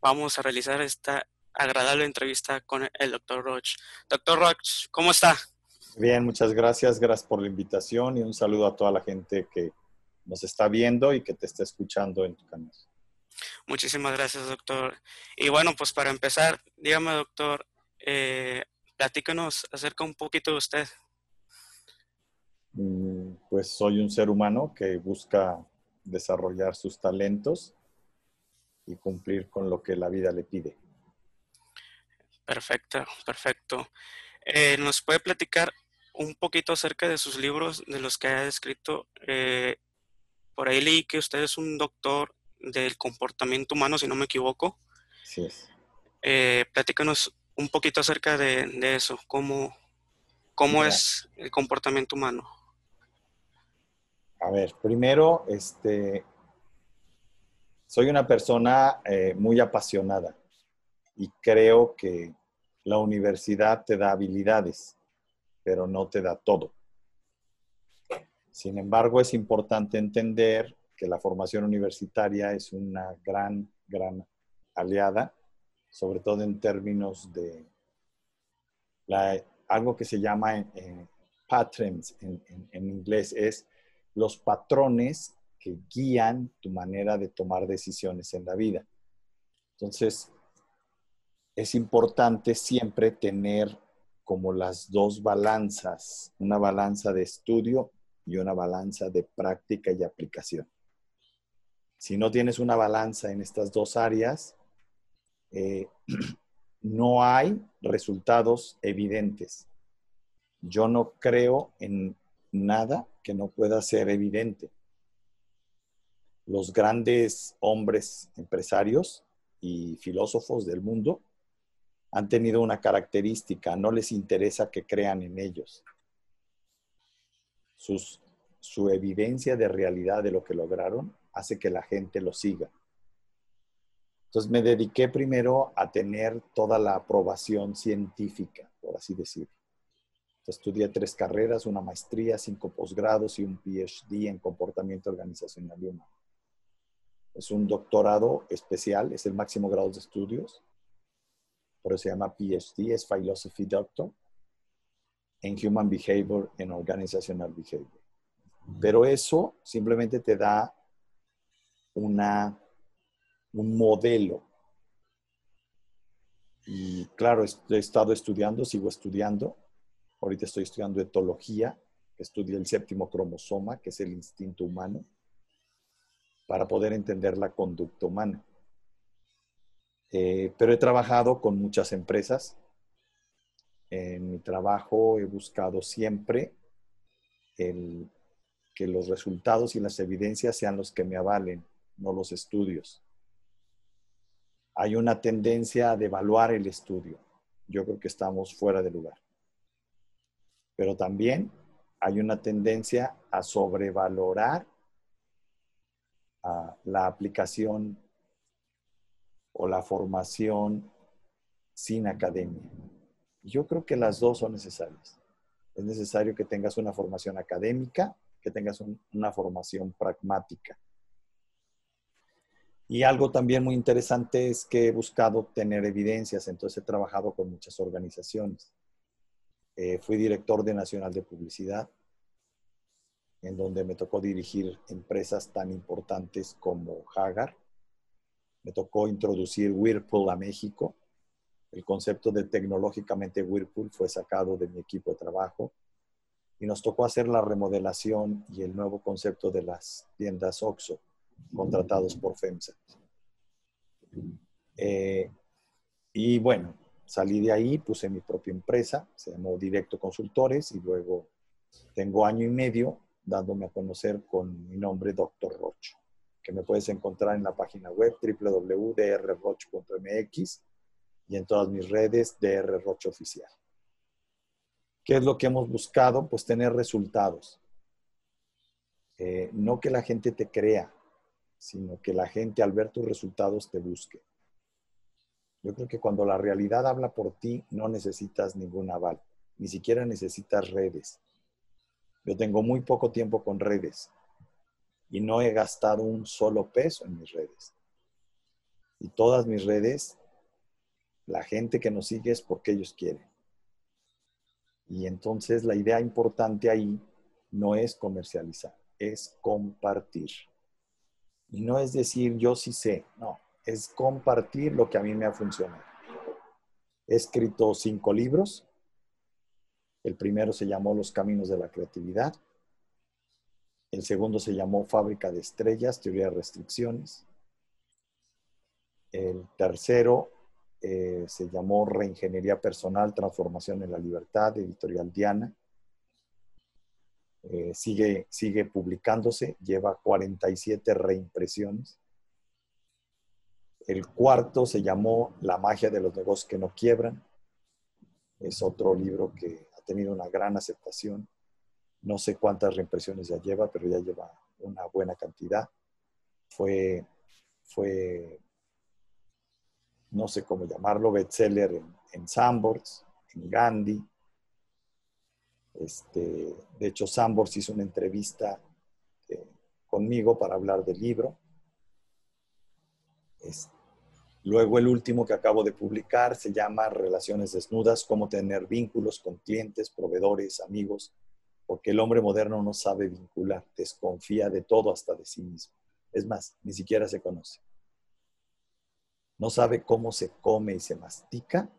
vamos a realizar esta agradable entrevista con el doctor Roch. Doctor Roch, ¿cómo está? Bien, muchas gracias. Gracias por la invitación y un saludo a toda la gente que nos está viendo y que te está escuchando en tu canal. Muchísimas gracias, doctor. Y bueno, pues para empezar, dígame, doctor, eh, platícanos acerca un poquito de usted. Mm, pues soy un ser humano que busca desarrollar sus talentos y cumplir con lo que la vida le pide. Perfecto, perfecto. Eh, ¿Nos puede platicar un poquito acerca de sus libros, de los que ha escrito? Eh, por ahí leí que usted es un doctor del comportamiento humano, si no me equivoco. Sí es. Eh, platícanos un poquito acerca de, eso, cómo, cómo es el comportamiento humano. A ver, primero, este, soy una persona eh, muy apasionada y creo que la universidad te da habilidades, pero no te da todo. Sin embargo, es importante entender que la formación universitaria es una gran, gran aliada, sobre todo en términos de algo que se llama eh, patterns en, en inglés, es los patrones que guían tu manera de tomar decisiones en la vida. Entonces, es importante siempre tener como las dos balanzas, una balanza de estudio y una balanza de práctica y aplicación. Si no tienes una balanza en estas dos áreas, eh, no hay resultados evidentes. Yo no creo en nada que no pueda ser evidente. Los grandes hombres empresarios y filósofos del mundo han tenido una característica, no les interesa que crean en ellos. su evidencia de realidad de lo que lograron hace que la gente lo siga. Entonces me dediqué primero a tener toda la aprobación científica, por así decirlo. Estudié tres carreras, una maestría, cinco posgrados y un PhD en comportamiento organizacional y humano. Es un doctorado especial, es el máximo grado de estudios, por eso se llama PhD, es Philosophy Doctor en Human Behavior and Organizational Behavior. Pero eso simplemente te da una, un modelo. Y claro, he estado estudiando, sigo estudiando. Ahorita estoy estudiando etología, que estudia el séptimo cromosoma, que es el instinto humano, para poder entender la conducta humana. Eh, pero he trabajado con muchas empresas. En mi trabajo he buscado siempre que los resultados y las evidencias sean los que me avalen no los estudios. Hay una tendencia a devaluar el estudio. Yo creo que estamos fuera de lugar. Pero también hay una tendencia a sobrevalorar la aplicación o la formación sin academia. Yo creo que las dos son necesarias. Es necesario que tengas una formación académica, que tengas una formación pragmática. Y algo también muy interesante es que he buscado tener evidencias, entonces he trabajado con muchas organizaciones. Eh, fui director de Nacional de Publicidad, en donde me tocó dirigir empresas tan importantes como Hagar. Me tocó introducir Whirlpool a México. El concepto de tecnológicamente Whirlpool fue sacado de mi equipo de trabajo y nos tocó hacer la remodelación y el nuevo concepto de las tiendas OXO contratados por FEMSA. Eh, y bueno, salí de ahí, puse mi propia empresa, se llamó Directo Consultores y luego tengo año y medio dándome a conocer con mi nombre Dr. Rocho, que me puedes encontrar en la página web www.drroch.mx y en todas mis redes DR Rocho Oficial. ¿Qué es lo que hemos buscado? Pues tener resultados. Eh, no que la gente te crea, sino que la gente al ver tus resultados te busque. Yo creo que cuando la realidad habla por ti, no necesitas ningún aval, ni siquiera necesitas redes. Yo tengo muy poco tiempo con redes y no he gastado un solo peso en mis redes. Y todas mis redes, la gente que nos sigue es porque ellos quieren. Y entonces la idea importante ahí no es comercializar, es compartir. Y no es decir yo sí sé, no, es compartir lo que a mí me ha funcionado. He escrito cinco libros. El primero se llamó Los Caminos de la Creatividad. El segundo se llamó Fábrica de Estrellas, Teoría de Restricciones. El tercero eh, se llamó Reingeniería Personal, Transformación en la Libertad, editorial Diana. Eh, sigue, sigue publicándose, lleva 47 reimpresiones. El cuarto se llamó La magia de los negocios que no quiebran. Es otro libro que tenido una gran aceptación. No sé cuántas reimpresiones ya lleva, pero ya lleva una buena cantidad. Fue, fue no sé cómo llamarlo, bestseller en, en Sandbox, en Gandhi. Este, de hecho, Sandbox hizo una entrevista eh, conmigo para hablar del libro. Luego el último que acabo de publicar se llama Relaciones desnudas, cómo tener vínculos con clientes, proveedores, amigos, porque el hombre moderno no sabe vincular, desconfía de todo hasta de sí mismo. Es más, ni siquiera se conoce no sabe cómo se come y se mastica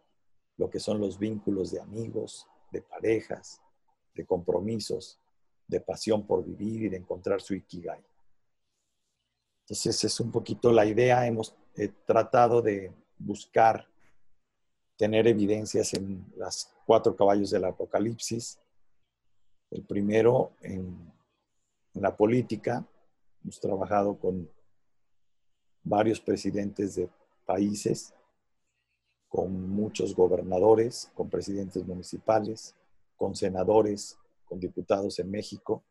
lo que son los vínculos de amigos, de parejas, de compromisos, de pasión por vivir y de encontrar su ikigai. Entonces es un poquito la idea, hemos tratado de buscar tener evidencias en las cuatro caballos del apocalipsis. El primero en, en la política, hemos trabajado con varios presidentes de países, con muchos gobernadores, con presidentes municipales, con senadores, con diputados en México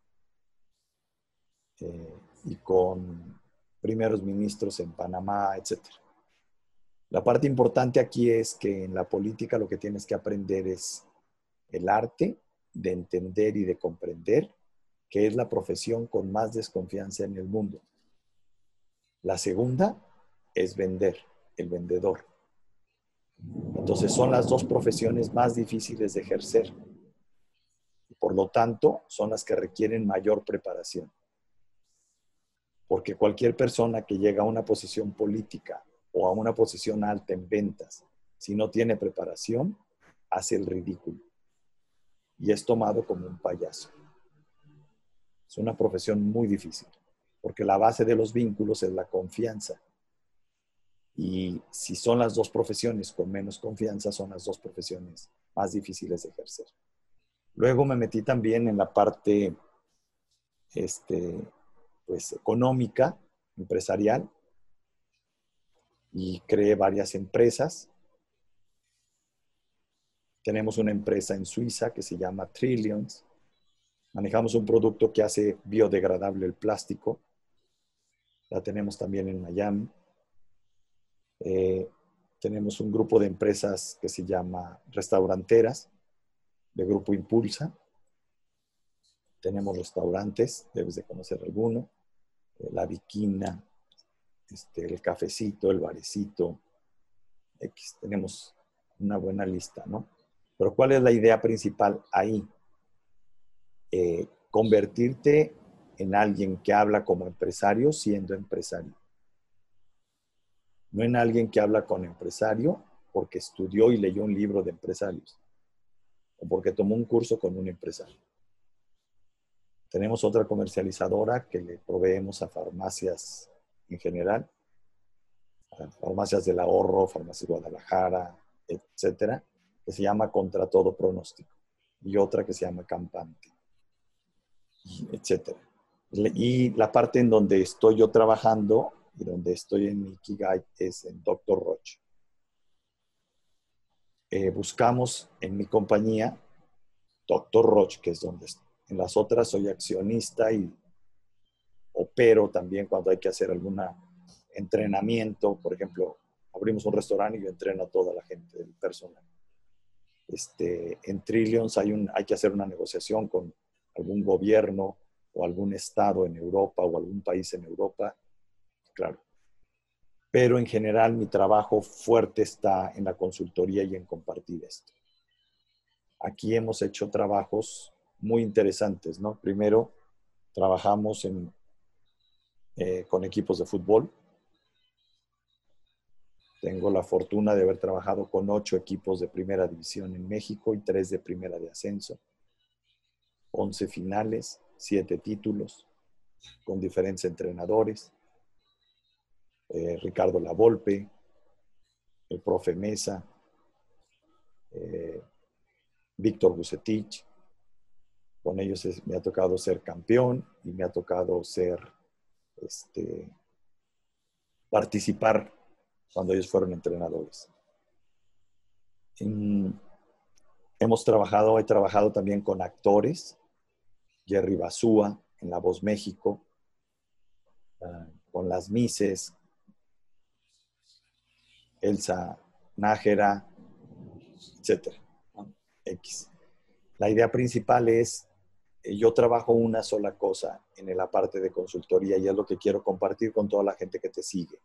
eh, y con primeros ministros en Panamá, etc. La parte importante aquí es que en la política lo que tienes que aprender es el arte de entender y de comprender que es la profesión con más desconfianza en el mundo. La segunda es vender el vendedor. Entonces son las dos profesiones más difíciles de ejercer. Por lo tanto, son las que requieren mayor preparación. Porque cualquier persona que llega a una posición política o a una posición alta en ventas, si no tiene preparación, hace el ridículo. Y es tomado como un payaso. Es una profesión muy difícil, porque la base de los vínculos es la confianza. Y si son las dos profesiones con menos confianza, son las dos profesiones más difíciles de ejercer. Luego me metí también en la parte este, pues, económica, empresarial, y creé varias empresas. Tenemos una empresa en Suiza que se llama Trillions. Manejamos un producto que hace biodegradable el plástico. La tenemos también en Miami. Eh, tenemos un grupo de empresas que se llama Restauranteras, de Grupo Impulsa. Tenemos restaurantes, debes de conocer alguno. Eh, la Viquina, este, el cafecito, el barecito. X. Tenemos una buena lista, ¿no? Pero ¿cuál es la idea principal ahí? Eh, convertirte en alguien que habla como empresario siendo empresario no en alguien que habla con empresario porque estudió y leyó un libro de empresarios o porque tomó un curso con un empresario. Tenemos otra comercializadora que le proveemos a farmacias en general, farmacias del ahorro, farmacias Guadalajara, etcétera, que se llama Contra Todo Pronóstico, y otra que se llama Campante, etcétera. Y la parte en donde estoy yo trabajando y donde estoy en mi Ikigai es en Dr. Roche. Eh, buscamos en mi compañía Dr. Roche, que es donde estoy. En las otras soy accionista y opero también cuando hay que hacer algún entrenamiento. Por ejemplo, abrimos un restaurante y yo entreno a toda la gente del personal. Este, en Trillions hay, un, hay que hacer una negociación con algún gobierno o algún estado en Europa o algún país en Europa claro. pero en general mi trabajo fuerte está en la consultoría y en compartir esto. Aquí hemos hecho trabajos muy interesantes, ¿no? Primero, trabajamos eh, con equipos de fútbol. Tengo la fortuna de haber trabajado con ocho equipos de primera división en México y tres de primera de ascenso. Once finales, siete títulos, con diferentes entrenadores. Eh, Ricardo Lavolpe, el profe Mesa, eh, Víctor Bucetich. Con ellos me ha tocado ser campeón y me ha tocado ser, este, participar cuando ellos fueron entrenadores. hemos trabajado, he trabajado también con actores, Jerry Basúa en La Voz México, ah, con las Mises, Elsa Nájera, etcétera. X. La idea principal es, yo trabajo una sola cosa en la parte de consultoría y es lo que quiero compartir con toda la gente que te sigue.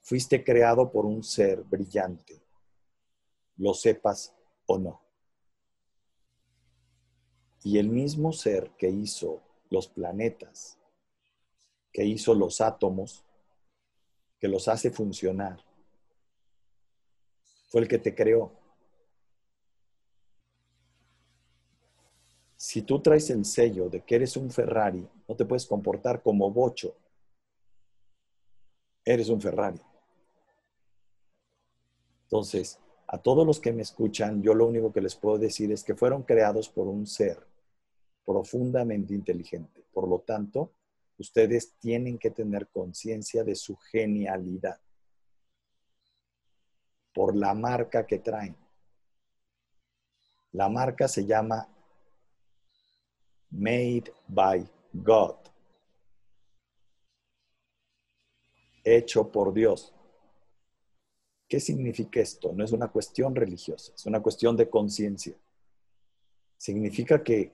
Fuiste creado por un ser brillante, lo sepas o no. Y el mismo ser que hizo los planetas, que hizo los átomos, que los hace funcionar, fue el que te creó. Si tú traes el sello de que eres un Ferrari, no te puedes comportar como bocho. Eres un Ferrari. Entonces, a todos los que me escuchan, yo lo único que les puedo decir es que fueron creados por un ser profundamente inteligente. Por lo tanto, ustedes tienen que tener conciencia de su genialidad por la marca que traen. La marca se llama Made by God. Hecho por Dios. ¿Qué significa esto? No es una cuestión religiosa, es una cuestión de conciencia. Significa que,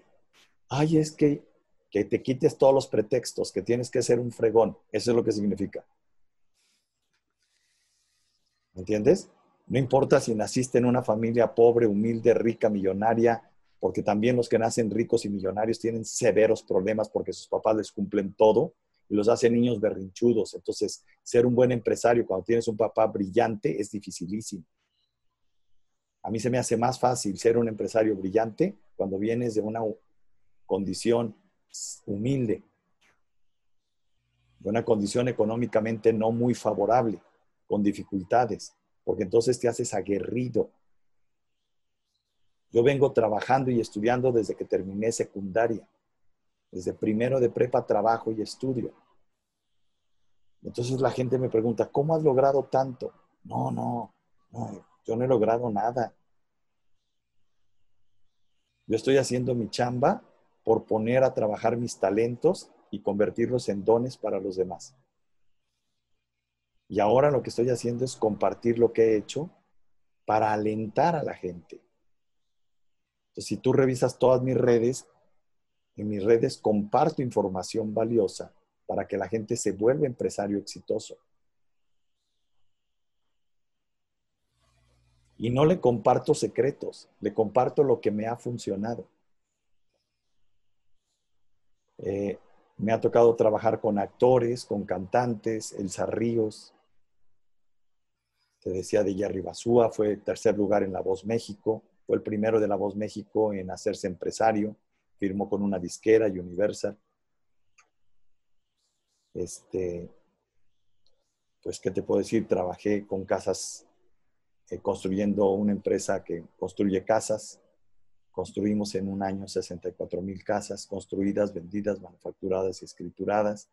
ay, es que, que te quites todos los pretextos, que tienes que ser un fregón. Eso es lo que significa. ¿Me entiendes? No importa si naciste en una familia pobre, humilde, rica, millonaria, porque también los que nacen ricos y millonarios tienen severos problemas porque sus papás les cumplen todo y los hacen niños berrinchudos. Entonces, ser un buen empresario cuando tienes un papá brillante es dificilísimo. A mí se me hace más fácil ser un empresario brillante cuando vienes de una condición humilde, de una condición económicamente no muy favorable, con dificultades, porque entonces te haces aguerrido, yo vengo trabajando y estudiando desde que terminé secundaria. Desde primero de prepa trabajo y estudio. Entonces la gente me pregunta, ¿cómo has logrado tanto? No, no, no, yo no he logrado nada. Yo estoy haciendo mi chamba por poner a trabajar mis talentos y convertirlos en dones para los demás. Y ahora lo que estoy haciendo es compartir lo que he hecho para alentar a la gente si tú revisas todas mis redes, en mis redes comparto información valiosa para que la gente se vuelva empresario exitoso. Y no le comparto secretos, le comparto lo que me ha funcionado. Eh, me ha tocado trabajar con actores, con cantantes, Elsa Ríos. Te decía de Jerry Basúa, fue tercer lugar en La Voz México. Fue el primero de La Voz México en hacerse empresario. Firmó con una disquera, Universal. Este, pues, ¿qué te puedo decir? Trabajé con casas, eh, construyendo una empresa que construye casas. Construimos en un año 64 mil casas construidas, vendidas, manufacturadas y escrituradas.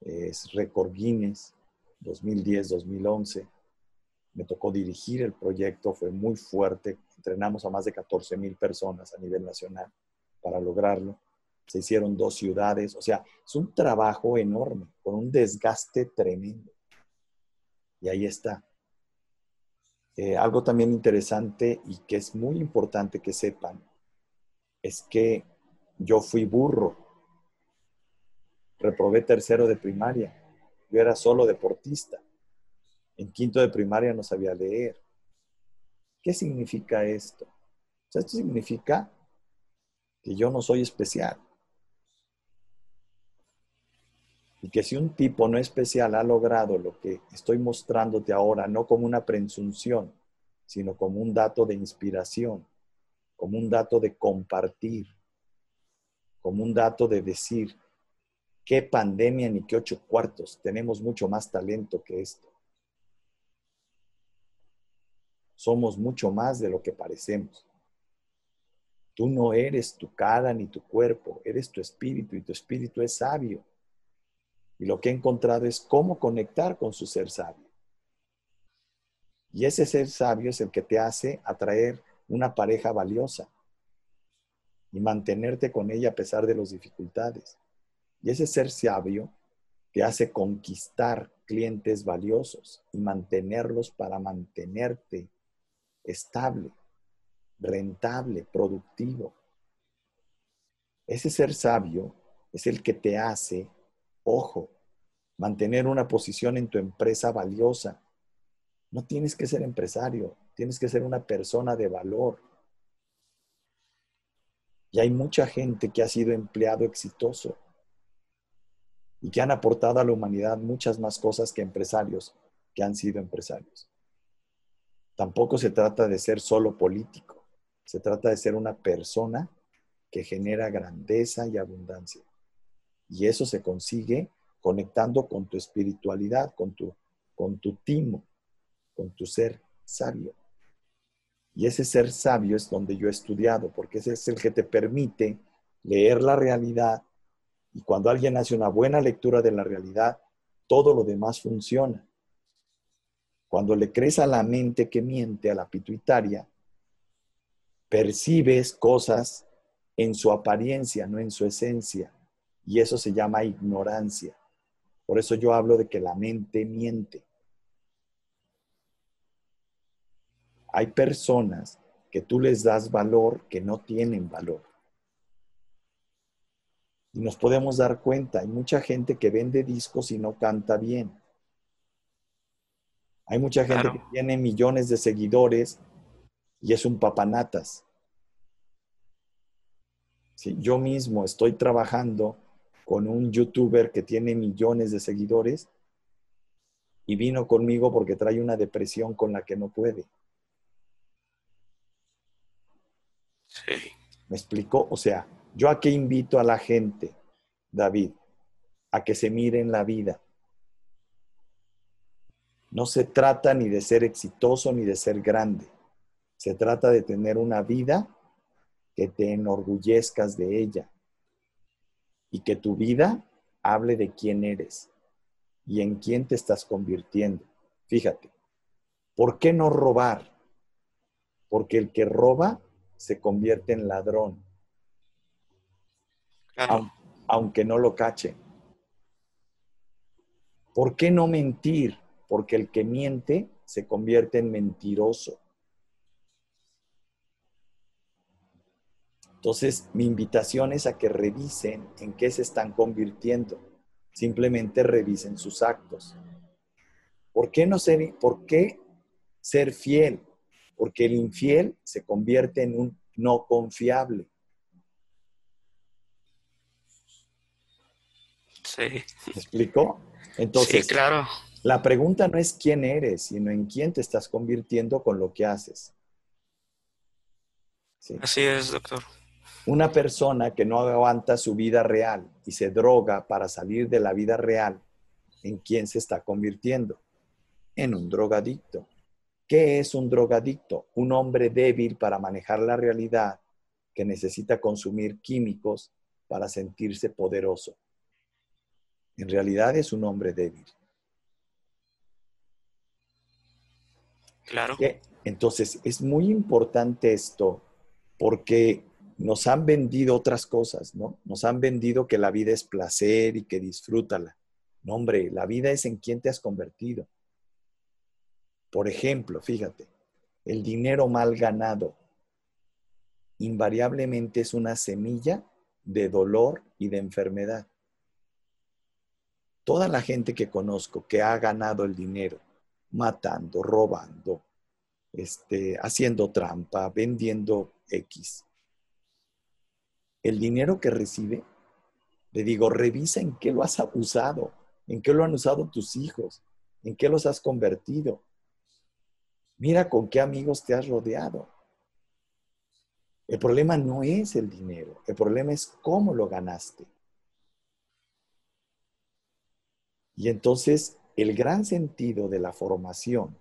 Es récord Guinness 2010-2011 me tocó dirigir el proyecto, fue muy fuerte, entrenamos a más de 14 mil personas a nivel nacional para lograrlo. Se hicieron dos ciudades, o sea, es un trabajo enorme, con un desgaste tremendo. Y ahí está. Eh, algo también interesante y que es muy importante que sepan es que yo fui burro, reprobé tercero de primaria Yo era solo deportista. En quinto de primaria no sabía leer. ¿Qué significa esto? esto significa que yo no soy especial. Y que si un tipo no especial ha logrado lo que estoy mostrándote ahora, no como una presunción, sino como un dato de inspiración, como un dato de compartir, como un dato de decir, qué pandemia ni qué ocho cuartos, tenemos mucho más talento que esto. Somos mucho más de lo que parecemos. Tú no eres tu cara ni tu cuerpo, eres tu espíritu y tu espíritu es sabio. Y lo que he encontrado es cómo conectar con su ser sabio. Y ese ser sabio es el que te hace atraer una pareja valiosa y mantenerte con ella a pesar de las dificultades. Y ese ser sabio te hace conquistar clientes valiosos y mantenerlos para mantenerte estable, rentable, productivo. Ese ser sabio es el que te hace, ojo, mantener una posición en tu empresa valiosa. No tienes que ser empresario, tienes que ser una persona de valor. Y hay mucha gente que ha sido empleado exitoso y que han aportado a la humanidad muchas más cosas que empresarios que han sido empresarios. Tampoco se trata de ser solo político, se trata de ser una persona que genera grandeza y abundancia. Y eso se consigue conectando con tu espiritualidad, con tu, con tu timo, con tu ser sabio. Y ese ser sabio es donde yo he estudiado, porque ese es el que te permite leer la realidad y cuando alguien hace una buena lectura de la realidad, todo lo demás funciona. Cuando le crees a la mente que miente, a la pituitaria, percibes cosas en su apariencia, no en su esencia. Y eso se llama ignorancia. Por eso yo hablo de que la mente miente. Hay personas que tú les das valor que no tienen valor. Y nos podemos dar cuenta, hay mucha gente que vende discos y no canta bien. Hay mucha gente que tiene millones de seguidores y es un papanatas. yo mismo estoy trabajando con un youtuber que tiene millones de seguidores y vino conmigo porque trae una depresión con la que no puede. Sí. ¿Me explicó? O sea, yo a qué invito a la gente, David, a que se miren la vida. No se trata ni de ser exitoso ni de ser grande. Se trata de tener una vida que te enorgullezcas de ella y que tu vida hable de quién eres y en quién te estás convirtiendo. Fíjate, ¿por qué no robar? Porque el que roba se convierte en ladrón aunque no lo cache. ¿Por qué no mentir? Porque el que miente se convierte en mentiroso. Entonces, mi invitación es a que revisen en qué se están convirtiendo. Simplemente revisen sus actos. ¿Por qué no ser, por qué ser fiel? Porque el infiel se convierte en un no confiable. Sí. ¿Me explico? Entonces, claro. La pregunta no es quién eres, sino en quién te estás convirtiendo con lo que haces. Así es, doctor. Una persona que no aguanta su vida real y se droga para salir de la vida real, ¿en quién se está convirtiendo? En un drogadicto. ¿Qué es un drogadicto? Un hombre débil para manejar la realidad que necesita consumir químicos para sentirse poderoso en realidad es un hombre débil. Claro. Entonces, es muy importante esto porque nos han vendido otras cosas, ¿no? Nos han vendido que la vida es placer y que disfrútala. No, hombre, la vida es en quién te has convertido. Por ejemplo, fíjate, el dinero mal ganado invariablemente es una semilla de dolor y de enfermedad. toda la gente que conozco que ha ganado el dinero, matando, robando, este, haciendo trampa, vendiendo X, el dinero que recibe, le digo, revisa en qué lo has abusado, en qué lo han usado tus hijos, en qué los has convertido. Mira con qué amigos te has rodeado. El problema no es el dinero, el problema es cómo lo ganaste. Y entonces el gran sentido de la formación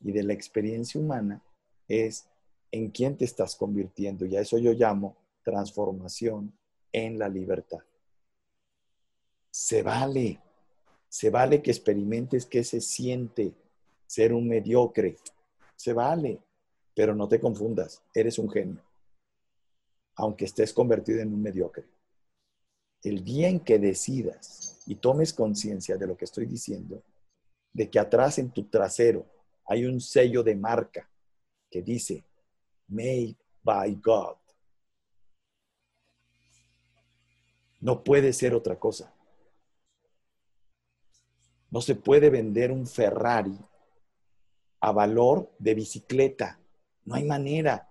y de la experiencia humana es en quién te estás convirtiendo. Y a eso yo llamo transformación en la libertad. Se vale, se vale que experimentes qué se siente ser un mediocre. Se vale, pero no te confundas, eres un genio, aunque estés convertido en un mediocre. El día en que decidas y tomes conciencia de lo que estoy diciendo, de que atrás en tu trasero hay un sello de marca que dice Made by God. No puede ser otra cosa. No se puede vender un Ferrari a valor de bicicleta. No hay manera.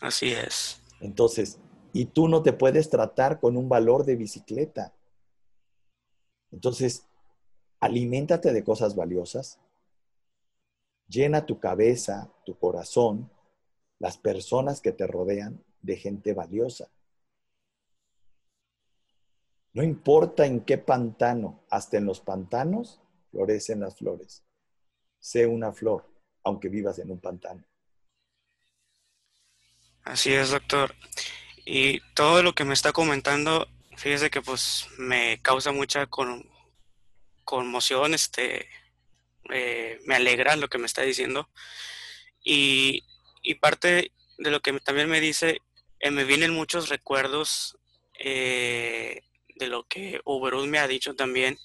Así es. Entonces, y tú no te puedes tratar con un valor de bicicleta. Entonces, aliméntate de cosas valiosas, llena tu cabeza, tu corazón, las personas que te rodean de gente valiosa. No importa en qué pantano, hasta en los pantanos florecen las flores. Sé una flor, aunque vivas en un pantano. Así es, doctor. Y todo lo que me está comentando, fíjese que pues me causa mucha conmoción, este, eh, me alegra lo que me está diciendo. Y, parte de lo que también me dice, eh, me vienen muchos recuerdos eh, de lo que Uberus me ha dicho también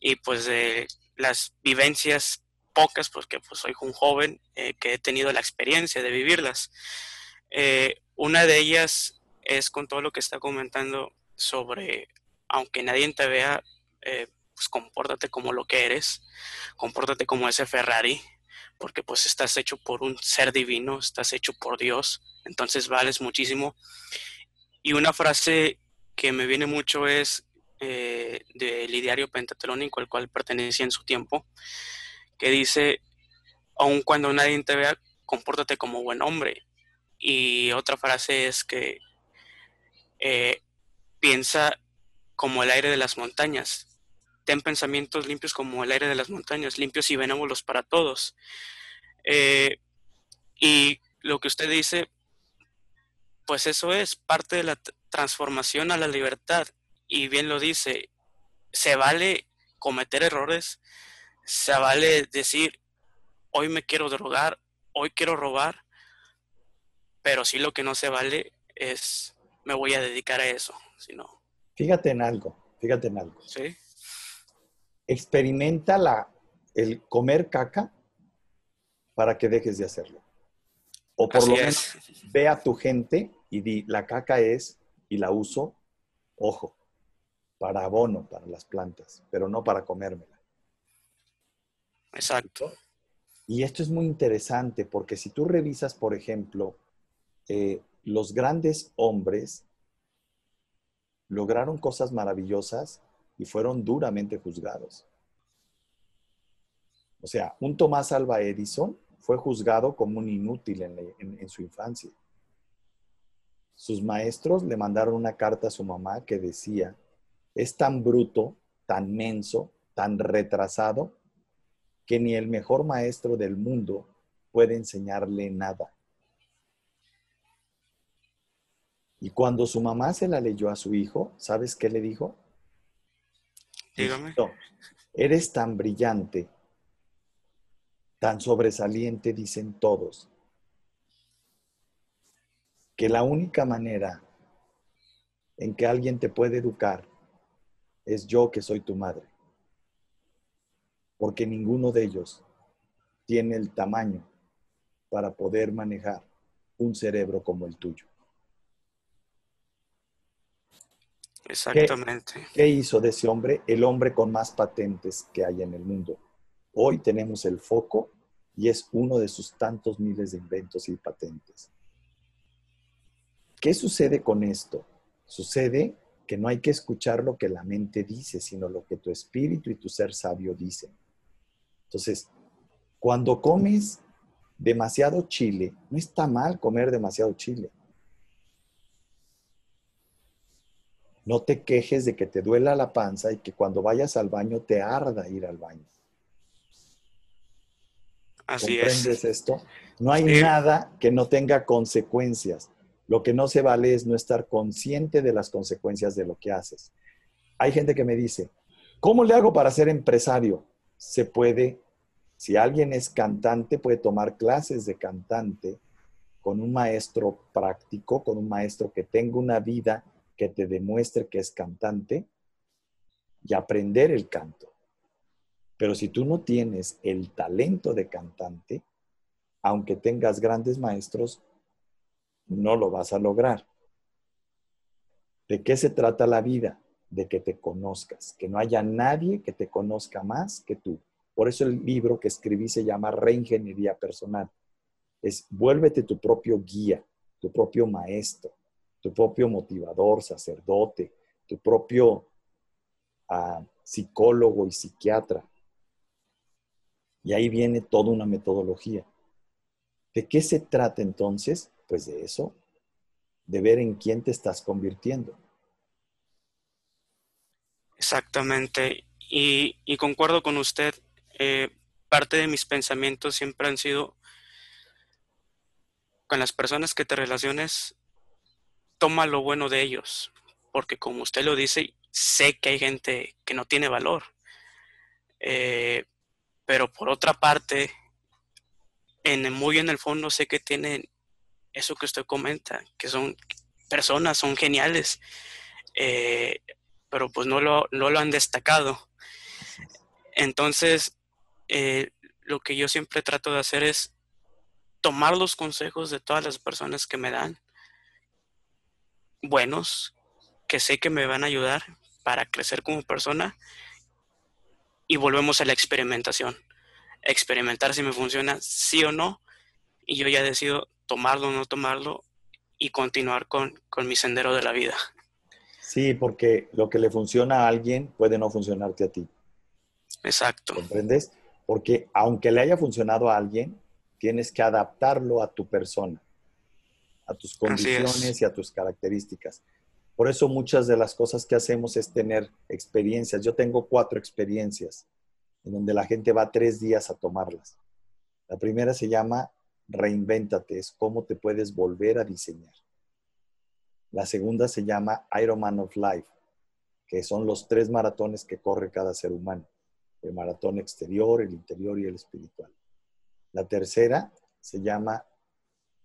y pues de las vivencias pocas, porque pues soy un joven que he tenido la experiencia de vivirlas. Una de ellas es con todo lo que está comentando sobre, aunque nadie te vea, eh, pues compórtate como lo que eres, compórtate como ese Ferrari, porque pues estás hecho por un ser divino, estás hecho por Dios, entonces vales muchísimo. Y una frase que me viene mucho es eh, del ideario pentatlónico, al cual pertenecía en su tiempo, que dice, aun cuando nadie te vea, compórtate como buen hombre. Y otra frase es que eh, piensa como el aire de las montañas. Ten pensamientos limpios como el aire de las montañas, limpios y benévolos para todos. Eh, y lo que usted dice, pues eso es parte de la transformación a la libertad. Y bien lo dice, se vale cometer errores, se vale decir, hoy me quiero drogar, hoy quiero robar, pero sí lo que no se vale es, me voy a dedicar a eso, sino... Fíjate en algo, fíjate en algo. Sí. Experimenta la, el comer caca para que dejes de hacerlo. O por lo menos ve a tu gente y di, la caca es y la uso, ojo, para abono para las plantas, pero no para comérmela. Exacto. Y esto es muy interesante porque si tú revisas, por ejemplo, eh, los grandes hombres lograron cosas maravillosas y fueron duramente juzgados. O sea, un Tomás Alba Edison fue juzgado como un inútil en su infancia. Sus maestros le mandaron una carta a su mamá que decía, es tan bruto, tan menso, tan retrasado, que ni el mejor maestro del mundo puede enseñarle nada. Y cuando su mamá se la leyó a su hijo, ¿sabes qué le dijo? Dígame. eres tan brillante, tan sobresaliente, dicen todos, que la única manera en que alguien te puede educar es yo que soy tu madre. Porque ninguno de ellos tiene el tamaño para poder manejar un cerebro como el tuyo. Exactamente. ¿Qué, hizo de ese hombre el hombre con más patentes que hay en el mundo? Hoy tenemos el foco y es uno de sus tantos miles de inventos y patentes. ¿Qué sucede con esto? Sucede que no hay que escuchar lo que la mente dice, sino lo que tu espíritu y tu ser sabio dicen. Entonces, cuando comes demasiado chile, no está mal comer demasiado chile. No te quejes de que te duela la panza y que cuando vayas al baño te arda ir al baño. Así ¿Comprendes esto? No hay nada que no tenga consecuencias. Lo que no se vale es no estar consciente de las consecuencias de lo que haces. Hay gente que me dice, ¿cómo le hago para ser empresario? Se puede, si alguien es cantante, puede tomar clases de cantante con un maestro práctico, con un maestro que tenga una vida que te demuestre que es cantante y aprender el canto. Pero si tú no tienes el talento de cantante, aunque tengas grandes maestros, no lo vas a lograr. ¿De qué se trata la vida? De que te conozcas, que no haya nadie que te conozca más que tú. Por eso el libro que escribí se llama Reingeniería Personal. Es vuélvete tu propio guía, tu propio maestro, tu propio motivador, sacerdote, tu propio ah, psicólogo y psiquiatra. Y ahí viene toda una metodología. ¿De qué se trata entonces? Pues de eso, de ver en quién te estás convirtiendo. Exactamente. Y, concuerdo con usted. Eh, parte de mis pensamientos siempre han sido con las personas que te relaciones, toma lo bueno de ellos, porque como usted lo dice, sé que hay gente que no tiene valor. Eh, pero por otra parte, en, muy en el fondo sé que tienen eso que usted comenta, que son personas, son geniales, eh, pero pues no lo, no lo han destacado. Entonces, eh, lo que yo siempre trato de hacer es tomar los consejos de todas las personas que me dan buenos que sé que me van a ayudar para crecer como persona y volvemos a la experimentación. Experimentar si me funciona sí o no y yo ya decido tomarlo o no tomarlo y continuar con, con mi sendero de la vida. Sí, porque lo que le funciona a alguien puede no funcionarte a ti. Exacto. ¿Comprendes? Porque aunque le haya funcionado a alguien, tienes que adaptarlo a tu persona a tus condiciones y a tus características. Por eso muchas de las cosas que hacemos es tener experiencias. Yo tengo cuatro experiencias en donde la gente va tres días a tomarlas. La primera se llama Reinvéntate, es cómo te puedes volver a diseñar. La segunda se llama Ironman of Life, que son los tres maratones que corre cada ser humano. El maratón exterior, el interior y el espiritual. La tercera se llama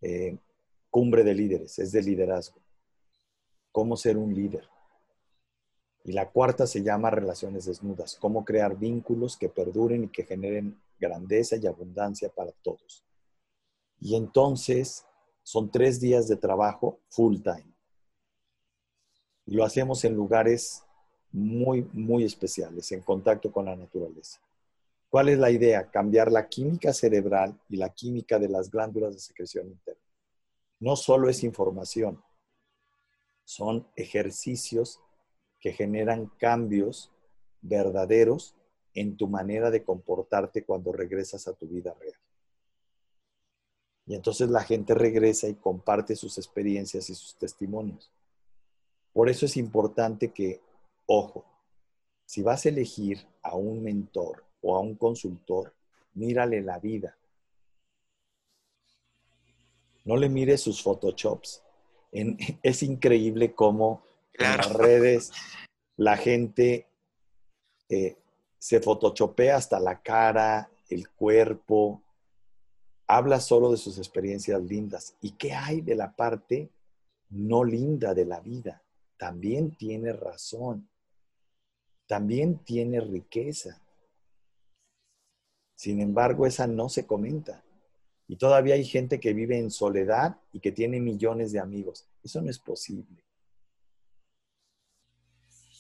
eh, cumbre de líderes, es de liderazgo. Cómo ser un líder. Y la cuarta se llama relaciones desnudas, cómo crear vínculos que perduren y que generen grandeza y abundancia para todos. Y entonces son tres días de trabajo full time. Y lo hacemos en lugares muy, muy especiales, en contacto con la naturaleza. ¿Cuál es la idea? Cambiar la química cerebral y la química de las glándulas de secreción interna no solo es información, son ejercicios que generan cambios verdaderos en tu manera de comportarte cuando regresas a tu vida real. Y entonces la gente regresa y comparte sus experiencias y sus testimonios. Por eso es importante que, ojo, si vas a elegir a un mentor o a un consultor, mírale la vida, no le mires sus photoshops. es increíble cómo en las redes la gente eh, se photoshopea hasta la cara, el cuerpo, habla solo de sus experiencias lindas. ¿Y qué hay de la parte no linda de la vida? También tiene razón, también tiene riqueza. Sin embargo, esa no se comenta. Y todavía hay gente que vive en soledad y que tiene millones de amigos. Eso no es posible.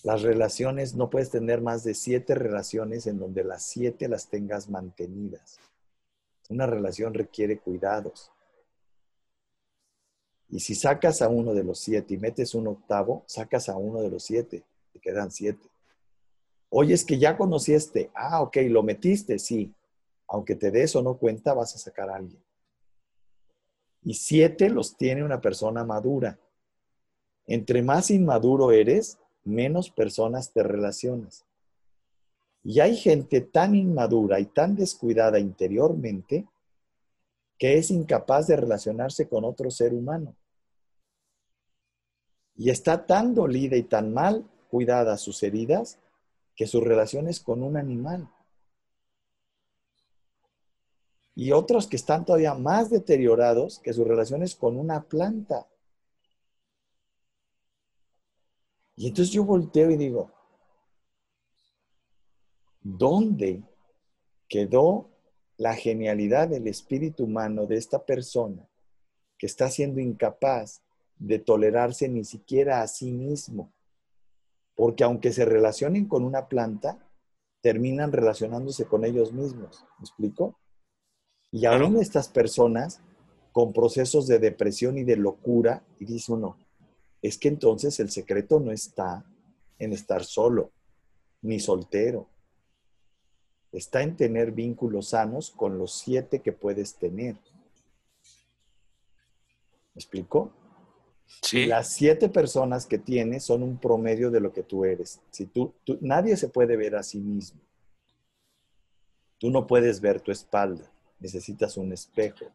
Las relaciones, no puedes tener más de siete relaciones en donde las siete las tengas mantenidas. Una relación requiere cuidados. Y si sacas a uno de los siete y metes un octavo, sacas a uno de los siete, te quedan siete. Oye, es que ya conocí este. Ah, ok, lo metiste, sí. Aunque te des o no cuenta, vas a sacar a alguien. Y siete los tiene una persona madura. Entre más inmaduro eres, menos personas te relacionas. Y hay gente tan inmadura y tan descuidada interiormente que es incapaz de relacionarse con otro ser humano. Y está tan dolida y tan mal cuidada sus heridas que sus relaciones con un animal. Y otros que están todavía más deteriorados que sus relaciones con una planta. Y entonces yo volteo y digo, ¿dónde quedó la genialidad del espíritu humano de esta persona que está siendo incapaz de tolerarse ni siquiera a sí mismo? Porque aunque se relacionen con una planta, terminan relacionándose con ellos mismos. ¿Me explico? Y aún estas personas con procesos de depresión y de locura, y dice uno, es que entonces el secreto no está en estar solo, ni soltero. Está en tener vínculos sanos con los siete que puedes tener. ¿Me explico? Sí. las siete personas que tienes son un promedio de lo que tú eres. Si tú, nadie se puede ver a sí mismo. Tú no puedes ver tu espalda. Necesitas un espejo.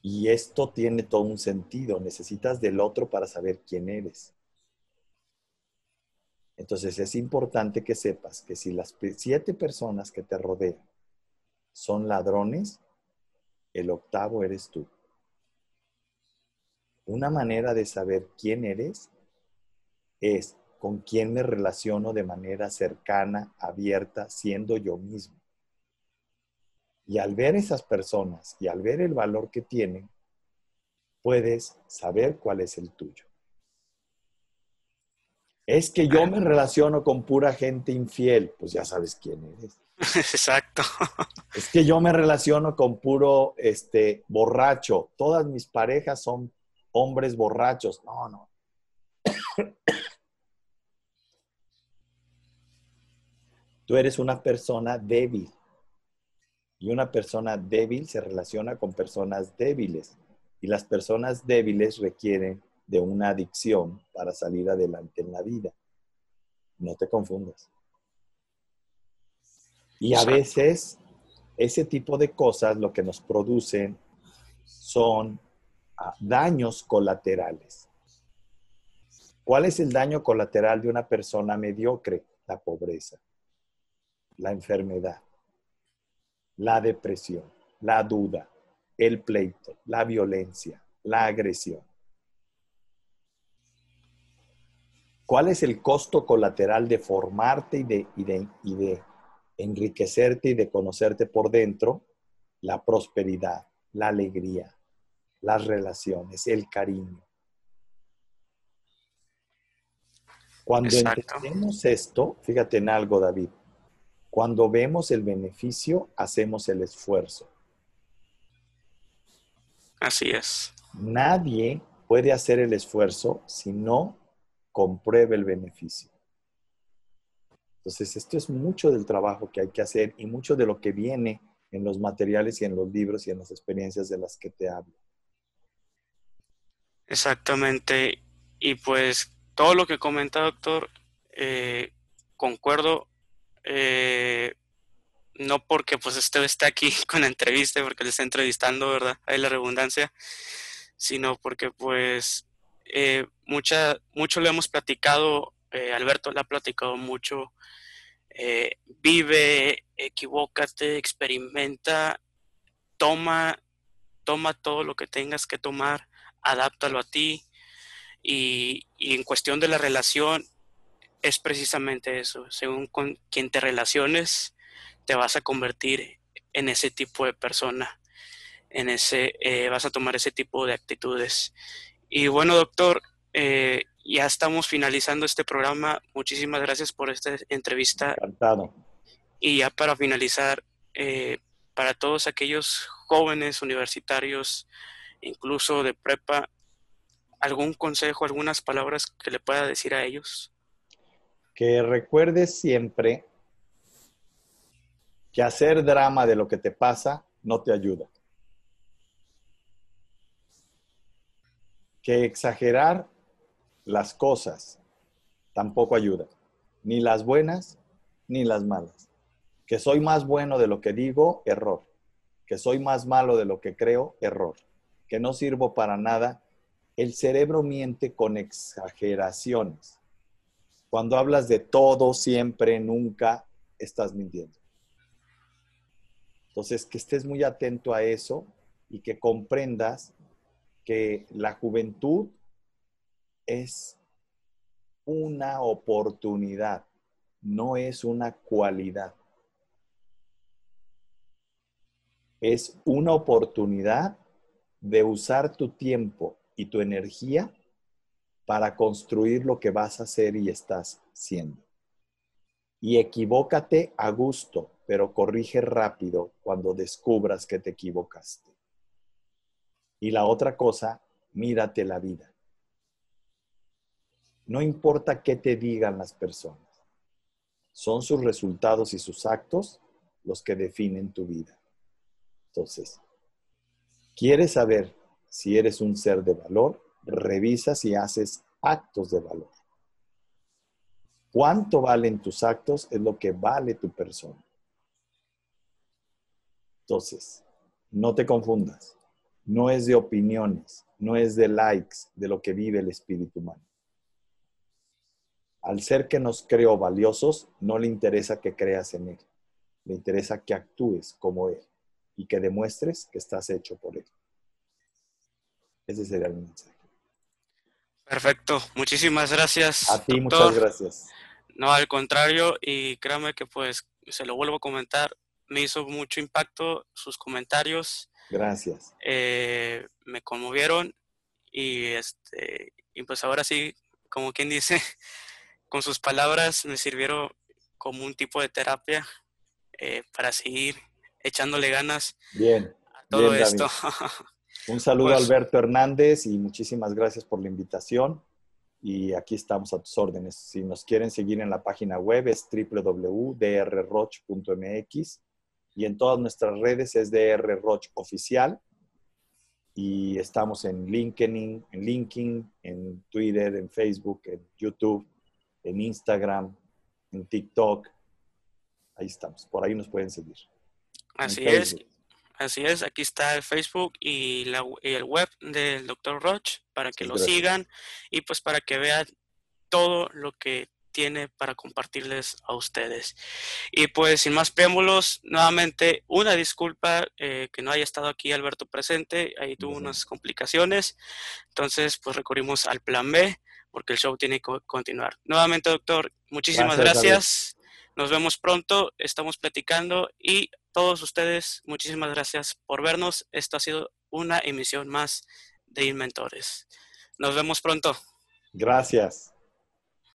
Y esto tiene todo un sentido. Necesitas del otro para saber quién eres. Entonces es importante que sepas que si las siete personas que te rodean son ladrones, el octavo eres tú. Una manera de saber quién eres es con quién me relaciono de manera cercana, abierta, siendo yo mismo. Y al ver esas personas y al ver el valor que tienen, puedes saber cuál es el tuyo. Es que yo me relaciono con pura gente infiel, pues ya sabes quién eres. Exacto. Es que yo me relaciono con puro este borracho. Todas mis parejas son hombres borrachos. No, no. Tú eres una persona débil. Y una persona débil se relaciona con personas débiles. Y las personas débiles requieren de una adicción para salir adelante en la vida. No te confundas. Y a veces ese tipo de cosas lo que nos producen son ah, daños colaterales. ¿Cuál es el daño colateral de una persona mediocre? La pobreza, la enfermedad, la depresión, la duda, el pleito, la violencia, la agresión. ¿Cuál es el costo colateral de formarte y de, y de, y de enriquecerte y de conocerte por dentro? La prosperidad, la alegría, las relaciones, el cariño. Cuando entendemos esto, fíjate en algo, David, cuando vemos el beneficio, hacemos el esfuerzo. Así es. Nadie puede hacer el esfuerzo si no compruebe el beneficio. Entonces, esto es mucho del trabajo que hay que hacer y mucho de lo que viene en los materiales y en los libros y en las experiencias de las que te hablo. Exactamente. Y pues todo lo que comenta, doctor, eh, concuerdo eh, no porque pues usted aquí con la entrevista, porque le está entrevistando, ¿verdad? Hay la redundancia, sino porque pues eh, mucha, mucho le hemos platicado, eh, Alberto le ha platicado mucho, vive, equivócate, experimenta, toma, toma todo lo que tengas que tomar, adáptalo a ti y, y en cuestión de la relación, es precisamente eso. Según con quien te relaciones, te vas a convertir en ese tipo de persona, en ese, eh, vas a tomar ese tipo de actitudes. Y bueno, doctor, eh, ya estamos finalizando este programa. Muchísimas gracias por esta entrevista. Encantado. Y ya para finalizar, eh, para todos aquellos jóvenes universitarios, incluso de prepa, algún consejo, algunas palabras que le pueda decir a ellos? Que recuerdes siempre que hacer drama de lo que te pasa no te ayuda. Que exagerar las cosas tampoco ayuda, ni las buenas ni las malas. Que soy más bueno de lo que digo, error. Que soy más malo de lo que creo, error. Que no sirvo para nada, el cerebro miente con exageraciones. Cuando hablas de todo, siempre, nunca, estás mintiendo. Entonces, que estés muy atento a eso y que comprendas que la juventud es una oportunidad, no es una cualidad. Es una oportunidad de usar tu tiempo y tu energía para construir lo que vas a hacer y estás siendo. Y equivócate a gusto, pero corrige rápido cuando descubras que te equivocaste. Y la otra cosa, mírate la vida. No importa qué te digan las personas. Son sus resultados y sus actos los que definen tu vida. Entonces, ¿quieres saber si eres un ser de valor, revisa si haces actos de valor. ¿Cuánto valen tus actos? Es lo que vale tu persona. Entonces, no te confundas. No es de opiniones, no es de likes, de lo que vive el espíritu humano. Al ser que nos creó valiosos, no le interesa que creas en Él. Le interesa que actúes como Él y que demuestres que estás hecho por Él. Ese sería el mensaje. Perfecto, muchísimas gracias. A ti muchas gracias. No, al contrario, y créame que pues se lo vuelvo a comentar, me hizo mucho impacto sus comentarios. Gracias. Eh, me conmovieron y este y pues ahora sí, como quien dice, con sus palabras me sirvieron como un tipo de terapia eh, para seguir echándole ganas bien, a todo esto. Un saludo a pues Alberto Hernández y muchísimas gracias por la invitación. Y aquí estamos a tus órdenes. Si nos quieren seguir en la página web es www.drroch.mx y en todas nuestras redes es drroch oficial. Y estamos en LinkedIn, en LinkedIn, en Twitter, en Facebook, en YouTube, en Instagram, en TikTok. Ahí estamos. Por ahí nos pueden seguir. Así es. Así es, aquí está el Facebook y, la, el web del Dr. Roch para que lo sigan y pues para que vean todo lo que tiene para compartirles a ustedes. Y pues sin más preámbulos, nuevamente una disculpa eh, que no haya estado aquí Alberto presente, ahí tuvo unas complicaciones, entonces pues recurrimos al plan B porque el show tiene que continuar. Nuevamente doctor, muchísimas gracias. Nos vemos pronto, estamos platicando y todos ustedes, muchísimas gracias por vernos. Esto ha sido una emisión más de Inventores. Nos vemos pronto. Gracias.